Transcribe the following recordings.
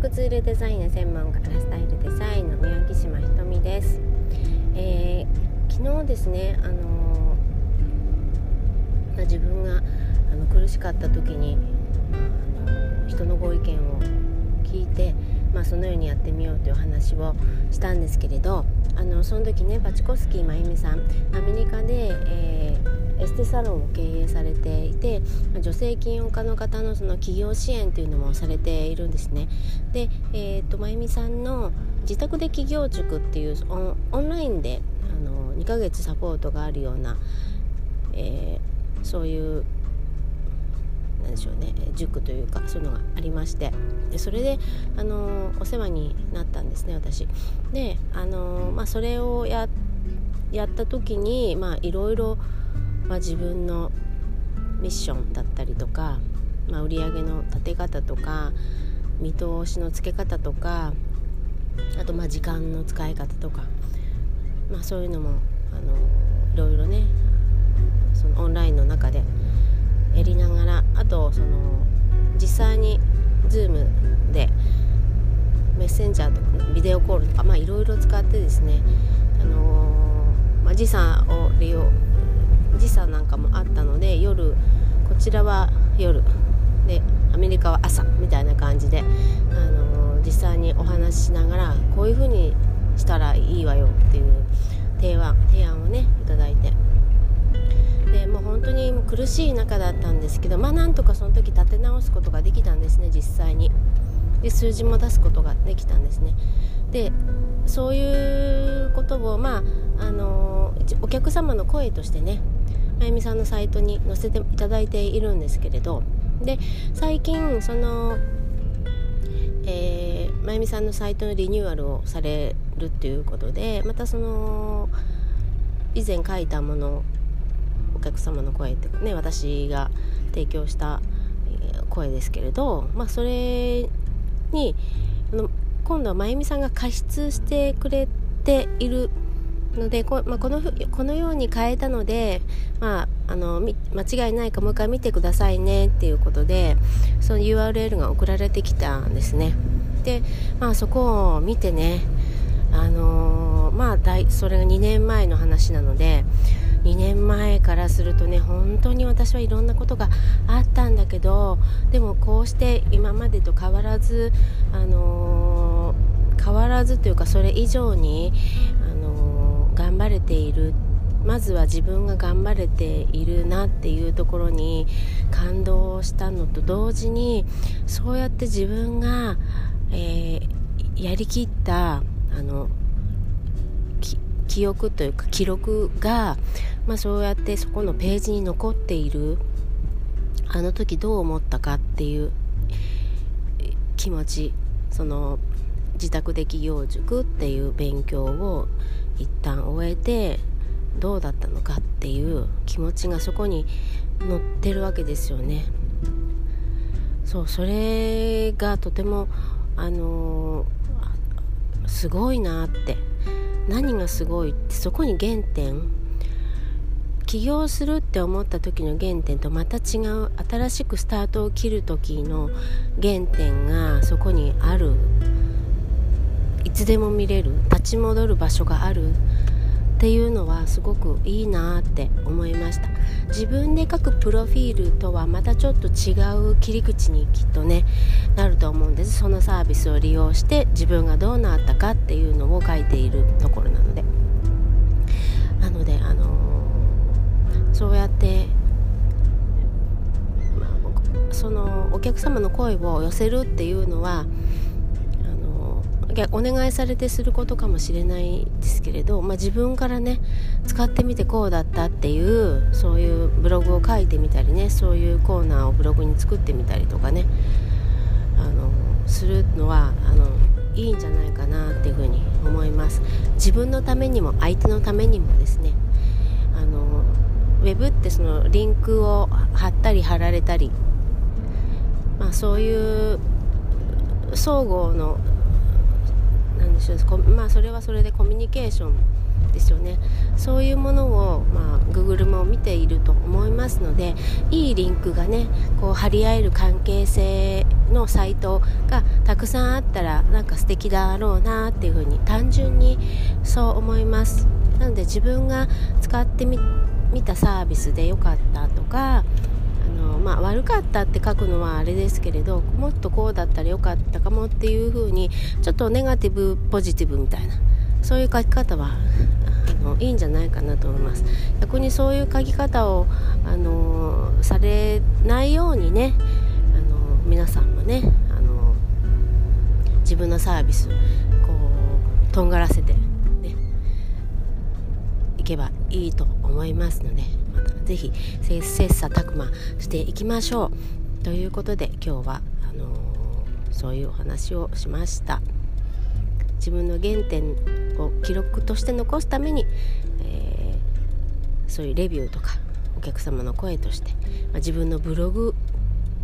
着ツールデザインの専門家からスタイルデザインの宮城島ひとみです、えー、昨日ですねあのー、自分があの苦しかった時に、あの人のご意見を聞いて、まあ、そのようにやってみようという話をしたんですけれどあのその時ねバチコスキー真由美さんアメリカで、えーエステサロンを経営されていて女性起業家の方のその企業支援というのもされているんですね。で、えーと、まゆみさんの自宅で企業塾っていうオンラインであの2ヶ月サポートがあるような、えー、そういうでしょうね。塾というかそういうのがありまして。でそれであのお世話になったんですね私。であの、まあ、それをやった時にいろいろ、自分のミッションだったりとか、まあ、売上の立て方とか見通しのつけ方とかあとまあ時間の使い方とか、まあ、そういうのもあのいろいろねそのオンラインの中でやりながらあとその実際に Zoom でメッセンジャーとかビデオコールとか、まあ、いろいろ使ってですね、あのまあ、時差を利用時差なんかもあったので夜こちらは夜でアメリカは朝みたいな感じで、あのー、実際にお話ししながらこういう風にしたらいいわよっていう提案提案をねいただいて。でもう本当に苦しい中だったんですけどまあなんとかその時立て直すことができたんですね実際に。で数字も出すことができたんですね。でそういうことをまああの、お客様の声としてねまゆみさんのサイトに載せていただいているんですけれどで最近その、えー、まゆみさんのサイトのリニューアルをされるっていうことでまたその以前書いたものお客様の声ってね私が提供した声ですけれど、まあ、それに今度はまゆみさんが加筆してくれているのでこ,、まあ、このこのように変えたので、まあ、あの間違いないかもう一回見てくださいねっていうことでその URL が送られてきたんですね。で、まあ、そこを見てねあのー、まあそれが2年前の話なので2年前からするとね本当に私はいろんなことがあったんだけどでもこうして今までと変わらずあのー、変わらずというかそれ以上にあの頑張れている。まずは自分が頑張れているなっていうところに感動したのと同時にそうやって自分が、えー、やりきったあの記憶というか記録が、まあ、そうやってそこのページに残っているあの時どう思ったかっていう気持ちその自宅で企業塾っていう勉強を一旦終えてどうだったのかっていう気持ちがそこに載ってるわけですよね。そうそれがとてもあのー、すごいなって何がすごいってそこに原点起業するって思った時の原点とまた違う新しくスタートを切る時の原点がそこにある。いつでも見れる。立ち戻る場所がある。っていうのはすごくいいなって思いました。自分で書くプロフィールとはまたちょっと違う切り口にきっとねなると思うんです。そのサービスを利用して自分がどうなったかっていうのを書いているところなので。なのであのー、そうやって、まあ、そのお客様の声を寄せるっていうのはお願いされてすることかもしれないですけれど、まあ、自分からね使ってみてこうだったっていうそういうブログを書いてみたりねそういうコーナーをブログに作ってみたりとかねあのするのはあのいいんじゃないかなっていうふうに思います。自分のためにも相手のためにもですねあのウェブってそのリンクを貼ったり貼られたり、まあ、そういう相互のなんでしょう。まあそれはそれでコミュニケーションですよね。そういうものを、まあ、Google も見ていると思いますのでいいリンクがねこう張り合える関係性のサイトがたくさんあったらなんか素敵だろうなっていうふうに単純にそう思います。なので自分が使ってみたサービスで良かったとか、まあ、悪かったって書くのはあれですけれどもっとこうだったらよかったかもっていう風にちょっとネガティブポジティブみたいなそういう書き方はあのいいんじゃないかなと思います。逆にそういう書き方をあのされないようにねあの皆さんもねあの自分のサービスこうとんがらせてねいけばいいと思いますので。またぜひ切磋琢磨していきましょう。ということで今日はあのそういうお話をしました。自分の原点を記録として残すために、えー、そういうレビューとかお客様の声として、まあ、自分のブログ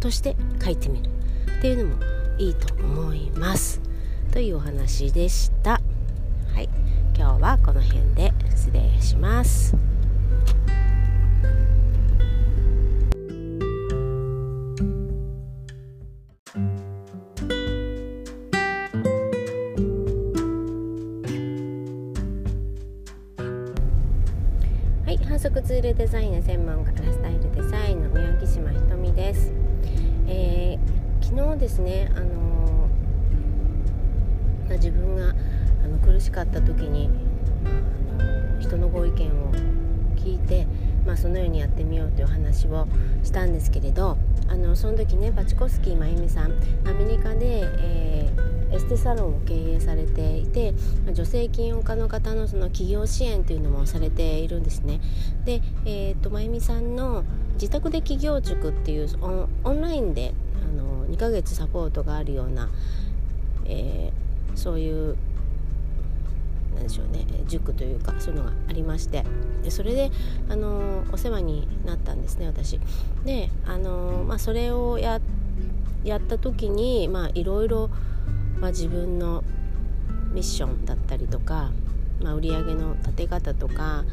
として書いてみる。っていうのもいいと思います。というお話でした。はい。今日はこの辺で失礼します。速ツールデザインの専門家ラスタイルデザインの宮城島ひとみです、えー、昨日ですねあのー、自分があの苦しかった時に、あの人のご意見を聞いて、まあ、そのようにやってみようという話をしたんですけれどあのその時ねバチコスキー真由美さんアメリカで、えーエステサロンを経営されていて女性起業家の方のその企業支援というのもされているんですね。で、えーと、まゆみさんの自宅で起業塾っていうオンラインであの2ヶ月サポートがあるような、えー、そういうなんでしょうね塾というかそういうのがありましてでそれであのお世話になったんですね私。であの、まあ、それをややった時にいろいろ、自分のミッションだったりとか、まあ、売上の立て方とか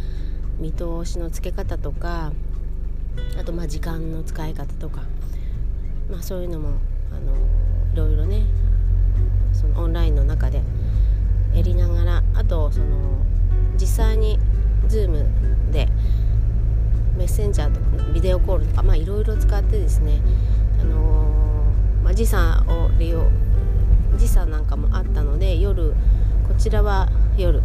見通しのつけ方とかあとまあ時間の使い方とか、まあ、そういうのもあのいろいろねそのオンラインの中でやりながらあとその実際に Zoom でメッセンジャーとかビデオコールとかまあいろいろ使ってですね、あのまあ、時差を利用時差なんかもあったので夜こちらは夜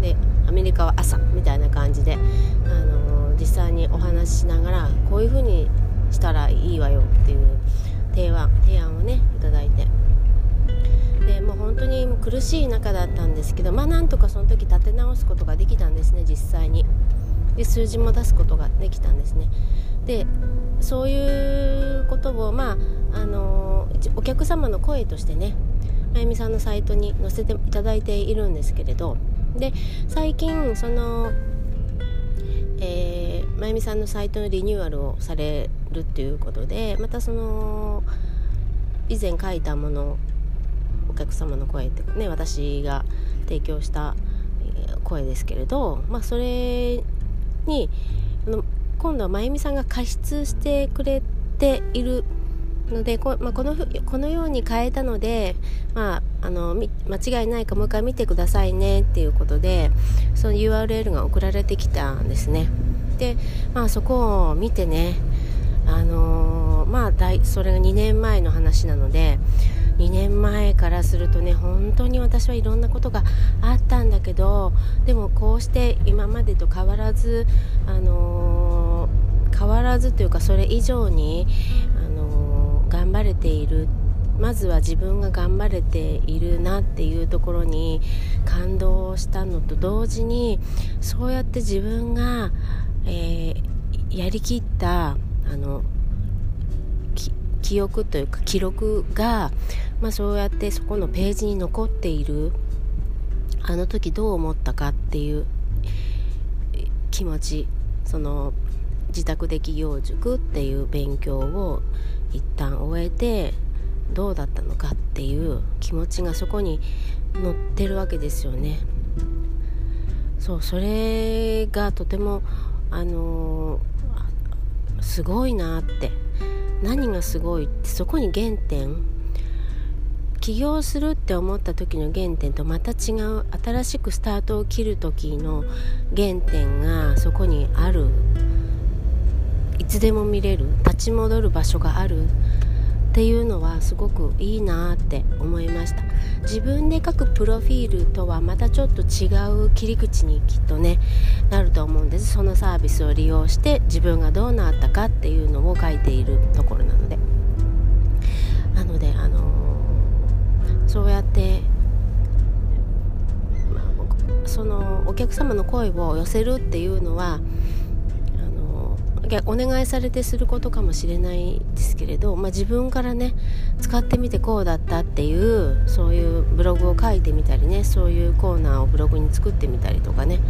でアメリカは朝みたいな感じで、あのー、実際にお話ししながらこういう風にしたらいいわよっていう提案提案をねいただいて。もう本当に苦しい中だったんですけどまあなんとかその時立て直すことができたんですね実際に。で数字も出すことができたんですね。でそういうことをまああの、お客様の声としてねまゆみさんのサイトに載せていただいているんですけれどで最近その、えー、まゆみさんのサイトのリニューアルをされるっていうことでまたその以前書いたもの客様の声ってね私が提供した声ですけれど、まあ、それに今度はまゆみさんが加筆してくれているのでこ,、まあ、このこのように変えたので、まあ、あの間違いないかもう一回見てくださいねっていうことでその URL が送られてきたんですね。で、まあ、そこを見てねあのー、まあそれが2年前の話なので2年前からするとね本当に私はいろんなことがあったんだけどでもこうして今までと変わらずあのー、変わらずというかそれ以上にあの頑張れている。まずは自分が頑張れているなっていうところに感動したのと同時にそうやって自分が、えー、やりきったあの記憶というか記録が、まあ、そうやってそこのページに残っているあの時どう思ったかっていう気持ちその自宅で企業塾っていう勉強を一旦終えてどうだったのかっていう気持ちがそこに載ってるわけですよね。そうそれがとてもあのー、すごいなって。何がすごいってそこに原点起業するって思った時の原点とまた違う新しくスタートを切る時の原点がそこにある。いつでも見れる。立ち戻る場所がある。っていうのはすごくいいなって思いました。自分で書くプロフィールとはまたちょっと違う切り口にきっとねなると思うんです。そのサービスを利用して自分がどうなったかっていうのを書いているところなので。なのであのー、そうやって、まあ、そのお客様の声を寄せるっていうのはお願いされてすることかもしれないですけれど、まあ、自分からね使ってみてこうだったっていうそういうブログを書いてみたりねそういうコーナーをブログに作ってみたりとかね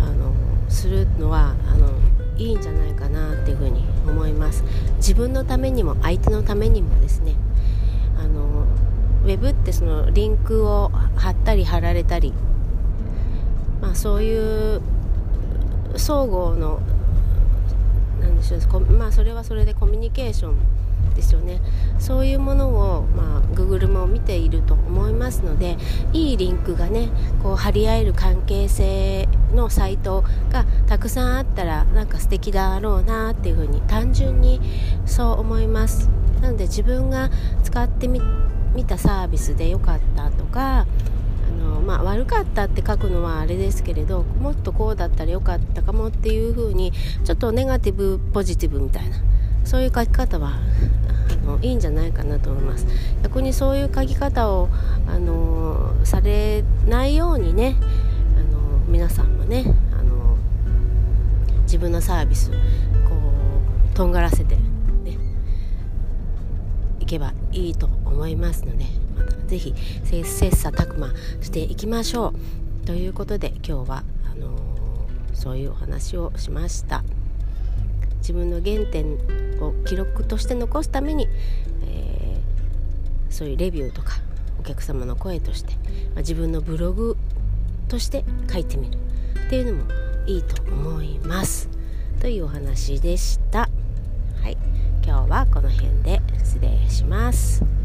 あのするのはあのいいんじゃないかなっていうふうに思います。自分のためにも相手のためにもですねあのウェブってそのリンクを貼ったり貼られたり、まあ、そういう相互のなんでしょう。まあそれはそれでコミュニケーションですよね。そういうものを、まあ、Google も見ていると思いますのでいいリンクがねこう張り合える関係性のサイトがたくさんあったらなんか素敵だろうなっていうふうに単純にそう思います。なので自分が使ってみたサービスで良かったとかまあ、悪かったって書くのはあれですけれどもっとこうだったらよかったかもっていう風にちょっとネガティブポジティブみたいなそういう書き方はあのいいんじゃないかなと思います。逆にそういう書き方をあのされないようにねあの皆さんもねあの自分のサービスこうとんがらせてねいけばいいと思いますので。ぜひ切磋琢磨していきましょう。ということで今日はあのー、そういうお話をしました。自分の原点を記録として残すために、えー、そういうレビューとかお客様の声として、まあ、自分のブログとして書いてみるっていうのもいいと思います。というお話でした。はい。今日はこの辺で失礼します。